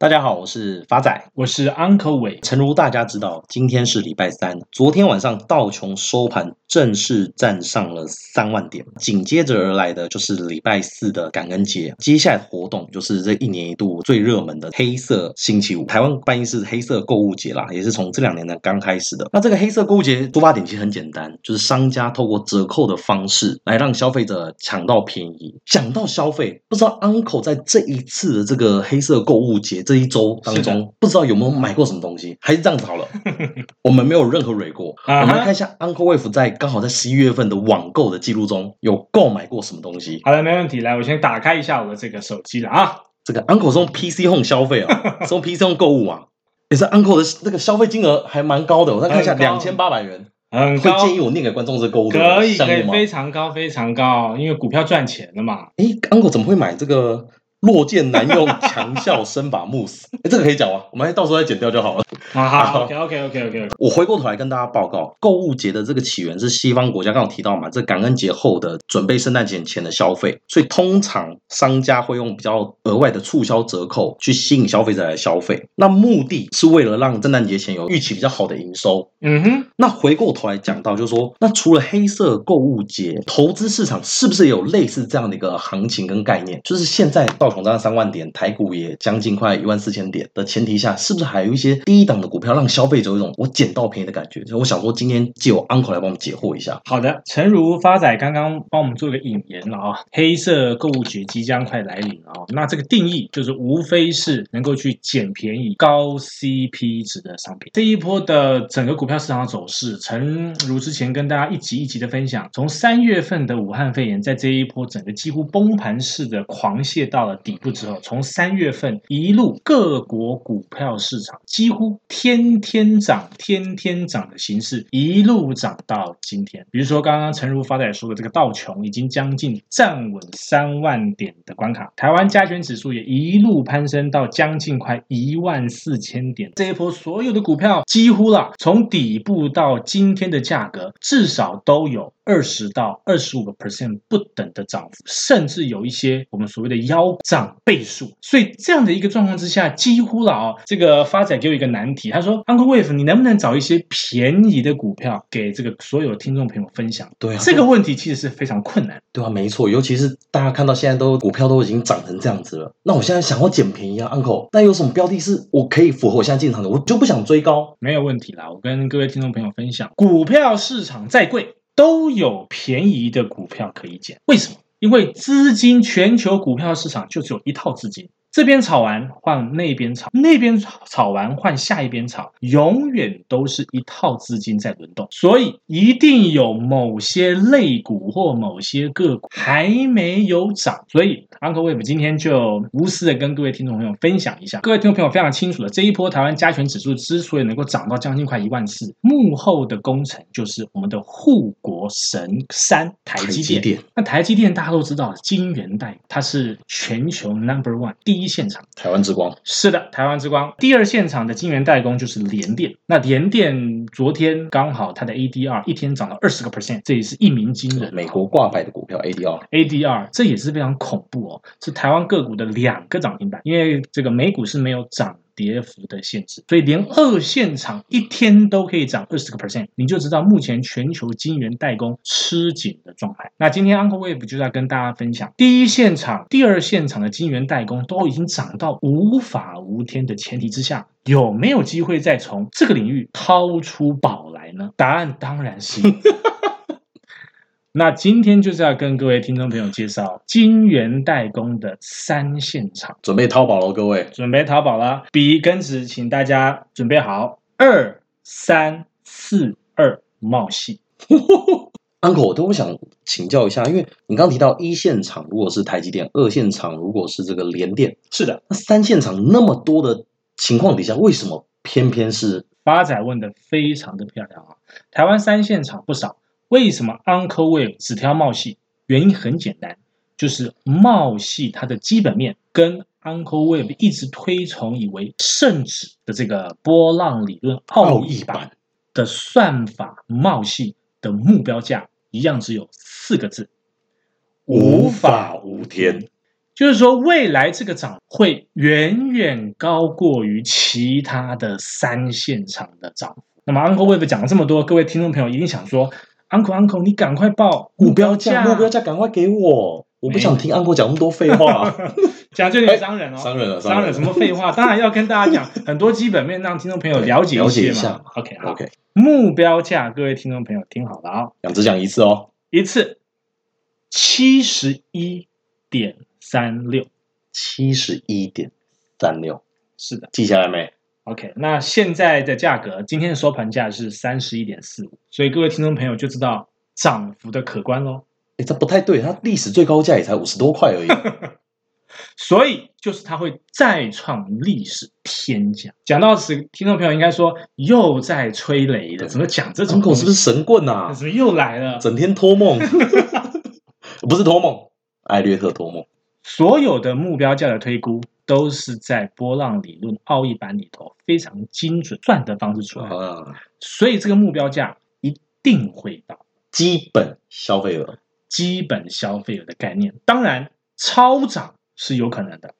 大家好，我是发仔，我是 Uncle 伟。诚如大家知道，今天是礼拜三，昨天晚上道琼收盘正式站上了三万点，紧接着而来的就是礼拜四的感恩节，接下来的活动就是这一年一度最热门的黑色星期五，台湾办意是黑色购物节啦，也是从这两年呢刚开始的。那这个黑色购物节出发点其实很简单，就是商家透过折扣的方式来让消费者抢到便宜。讲到消费，不知道 Uncle 在这一次的这个黑色购物节。这一周当中，不知道有没有买过什么东西？还是这样子好了，我们没有任何蕊过。Uh. 我们来看一下 Uncle Wave 在刚好在十一月份的网购的记录中有购买过什么东西。好的，没问题。来，我先打开一下我的这个手机了啊。这个 Uncle 是用 PC Home 消费啊，是用 PC Home 购物啊。也是 Uncle 的那个消费金额还蛮高的，我再看一下，两千八百元。很高。会建议我念给观众这个购物的可以可以，非常高非常高，因为股票赚钱了嘛。诶，Uncle 怎么会买这个？落剑难用强效身法慕斯，哎，这个可以讲吗？我们到时候再剪掉就好了。好好，OK OK OK OK。我回过头来跟大家报告，购物节的这个起源是西方国家，刚刚提到嘛，这感恩节后的准备圣诞节前的消费，所以通常商家会用比较额外的促销折扣去吸引消费者来消费，那目的是为了让圣诞节前有预期比较好的营收。嗯哼。那回过头来讲到，就是说，那除了黑色购物节，投资市场是不是也有类似这样的一个行情跟概念？就是现在到。总涨三万点，台股也将近快一万四千点的前提下，是不是还有一些低档的股票让消费者有一种我捡到便宜的感觉？所以我想说，今天借我 Uncle 来帮我们解惑一下。好的，诚如发仔刚刚帮我们做个引言了啊，黑色购物节即将快来临了啊。那这个定义就是无非是能够去捡便宜、高 CP 值的商品。这一波的整个股票市场的走势，诚如之前跟大家一集一集的分享，从三月份的武汉肺炎，在这一波整个几乎崩盘式的狂泻到了。底部之后，从三月份一路各国股票市场几乎天天涨、天天涨的形式，一路涨到今天。比如说，刚刚诚如发仔说的，这个道琼已经将近站稳三万点的关卡，台湾加权指数也一路攀升到将近快一万四千点。这一波所有的股票几乎了，从底部到今天的价格，至少都有二十到二十五个 percent 不等的涨幅，甚至有一些我们所谓的腰涨倍数。所以这样的一个状况之下，几乎了啊，这个发展给我一个难题，他说：“Uncle Wave，你能不能找一些便宜的股票给这个所有的听众朋友分享？”对啊，这个问题其实是非常困难。对啊，没错，尤其是大家看到现在都股票都已经涨成这样子了，那我现在想要捡便宜啊，Uncle，那有什么标的是我可以符合我现在进场的？我就不想追高，没有问题啦。我跟各位听众朋友分享，股票市场再贵。都有便宜的股票可以捡，为什么？因为资金全球股票市场就只有一套资金。这边炒完换那边炒，那边炒炒完换下一边炒，永远都是一套资金在轮动，所以一定有某些类股或某些个股还没有涨，所以 Uncle Wave 今天就无私的跟各位听众朋友分享一下。各位听众朋友非常清楚了，这一波台湾加权指数之所以能够涨到将近快一万四，幕后的功臣就是我们的护国神山台积电。积电那台积电大家都知道，晶圆代它是全球 Number One 第。第一现场，台湾之光是的，台湾之光。第二现场的晶圆代工就是联电。那联电昨天刚好它的 ADR 一天涨了二十个 percent，这也是一鸣惊人。美国挂牌的股票 ADR，ADR 这也是非常恐怖哦，是台湾个股的两个涨停板，因为这个美股是没有涨。跌幅的限制，所以连二线厂一天都可以涨二十个 percent，你就知道目前全球晶圆代工吃紧的状态。那今天 Uncle Wave 就在跟大家分享，第一线厂、第二线厂的晶圆代工都已经涨到无法无天的前提之下，有没有机会再从这个领域掏出宝来呢？答案当然是。那今天就是要跟各位听众朋友介绍金圆代工的三线厂，准备淘宝喽，各位，准备淘宝了，笔跟纸，请大家准备好，二三四二，冒戏。Uncle，我都想请教一下，因为你刚刚提到一线厂如果是台积电，二线厂如果是这个联电，是的，那三线厂那么多的情况底下，为什么偏偏是发仔问的非常的漂亮啊？台湾三线厂不少。为什么 Uncle Wave 只挑茂系？原因很简单，就是茂系它的基本面跟 Uncle Wave 一直推崇以为圣旨的这个波浪理论奥义版的算法，茂系的目标价一样只有四个字：无法无天。就是说未来这个涨会远远高过于其他的三线厂的涨幅。那么 Uncle Wave 讲了这么多，各位听众朋友一定想说，Uncle Uncle 你赶快报目标价，目标价赶快给我，我不想听 Uncle 讲那么多废话。讲就你伤人哦，商人了，伤人什么废话？当然要跟大家讲很多基本面，让听众朋友了解一下。OK OK，目标价，各位听众朋友听好了啊，讲只讲一次哦，一次七十一点三六，七十一点三六，是的，记下来没？OK，那现在的价格，今天的收盘价是三十一点四五，所以各位听众朋友就知道涨幅的可观喽。哎，这不太对，它历史最高价也才五十多块而已。所以就是它会再创历史天价。讲到此，听众朋友应该说又在吹雷了，怎么讲这种？狗是不是神棍啊？怎么又来了？整天托梦，不是托梦，艾略特托梦。所有的目标价的推估都是在波浪理论奥义版里头非常精准算的方式出来的，所以这个目标价一定会到。基本消费额，基本消费额的概念，当然超涨。是有可能的，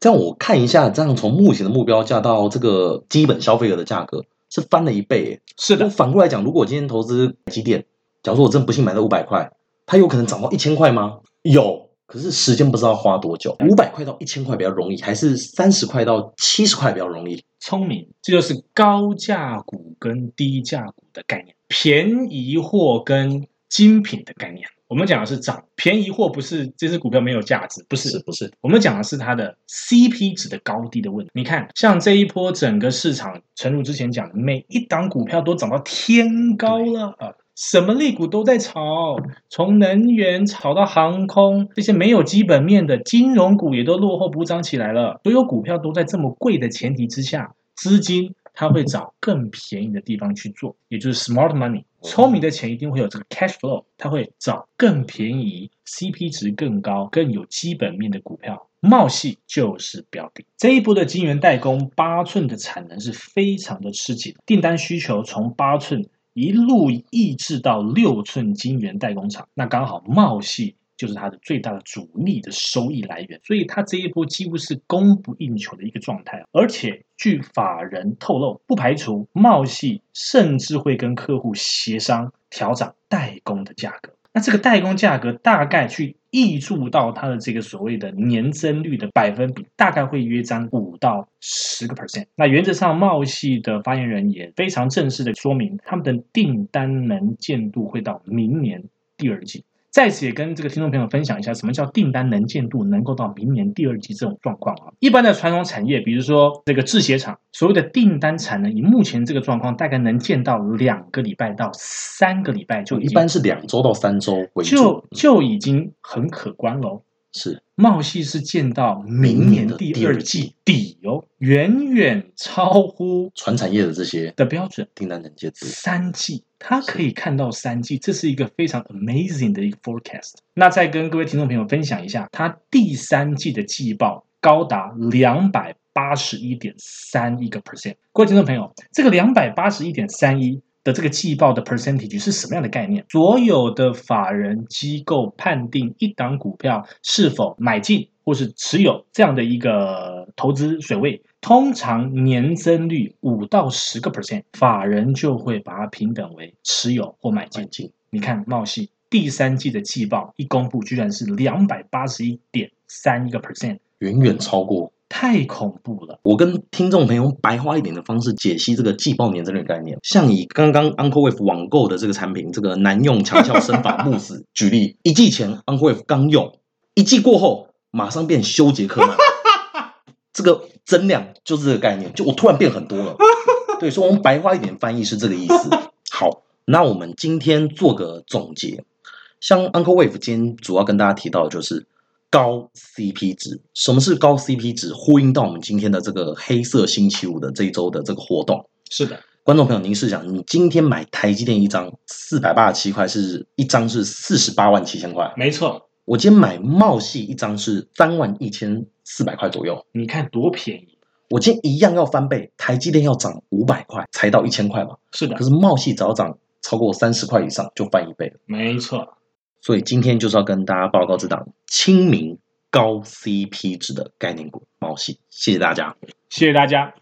这样我看一下，这样从目前的目标价到这个基本消费额的价格是翻了一倍。是的，反过来讲，如果我今天投资台积电，假如说我真不幸买到五百块，它有可能涨到一千块吗？有，可是时间不知道花多久。五百块到一千块比较容易，还是三十块到七十块比较容易？聪明，这就是高价股跟低价股的概念，便宜货跟精品的概念。我们讲的是涨，便宜货不是这只股票没有价值，不是，是不是？我们讲的是它的 CP 值的高低的问题。你看，像这一波整个市场，诚如之前讲的，每一档股票都涨到天高了啊，什么类股都在炒，从能源炒到航空，这些没有基本面的金融股也都落后补涨起来了。所有股票都在这么贵的前提之下，资金。它会找更便宜的地方去做，也就是 smart money。聪明的钱一定会有这个 cash flow，它会找更便宜、CP 值更高、更有基本面的股票。茂系就是标的。这一波的晶圆代工，八寸的产能是非常的吃紧，订单需求从八寸一路抑制到六寸晶圆代工厂，那刚好茂系。就是它的最大的主力的收益来源，所以它这一波几乎是供不应求的一个状态。而且据法人透露，不排除茂系甚至会跟客户协商调涨代工的价格。那这个代工价格大概去溢注到它的这个所谓的年增率的百分比，大概会约占五到十个 percent。那原则上，茂系的发言人也非常正式的说明，他们的订单能见度会到明年第二季。在此也跟这个听众朋友分享一下，什么叫订单能见度能够到明年第二季这种状况啊？一般的传统产业，比如说这个制鞋厂，所谓的订单产能，以目前这个状况，大概能见到两个礼拜到三个礼拜就一般是两周到三周为，就就已经很可观喽。是，茂系是见到明年的第二季底哦，远远超乎传产业的这些的标准订单能接度。三季，它可以看到三季，这是一个非常 amazing 的一个 forecast。那再跟各位听众朋友分享一下，它第三季的季报高达两百八十一点三一个 percent。各位听众朋友，这个两百八十一点三一。的这个季报的 percentage 是什么样的概念？所有的法人机构判定一档股票是否买进或是持有这样的一个投资水位，通常年增率五到十个 percent，法人就会把它平等为持有或买进。你看茂矽第三季的季报一公布，居然是两百八十一点三一个 percent，远远超过。太恐怖了！我跟听众朋友用白话一点的方式解析这个季报年增率概念。像以刚刚 Uncle Wave 网购的这个产品，这个男用强效生发慕斯举例，一季前 Uncle Wave 刚用，一季过后马上变修杰克曼，这个增量就是这个概念，就我突然变很多了。对，所以我们白话一点翻译是这个意思。好，那我们今天做个总结，像 Uncle Wave 今天主要跟大家提到的就是。高 CP 值，什么是高 CP 值？呼应到我们今天的这个黑色星期五的这一周的这个活动。是的，观众朋友，您试想，你今天买台积电一张四百八十七块，是一张是四十八万七千块。没错，我今天买茂系一张是三万一千四百块左右。你看多便宜！我今天一样要翻倍，台积电要涨五百块才到一千块嘛？是的，可是茂系只要涨超过三十块以上就翻一倍了。没错。所以今天就是要跟大家报告这档清明高 CP 值的概念股猫系。谢谢大家，谢谢大家。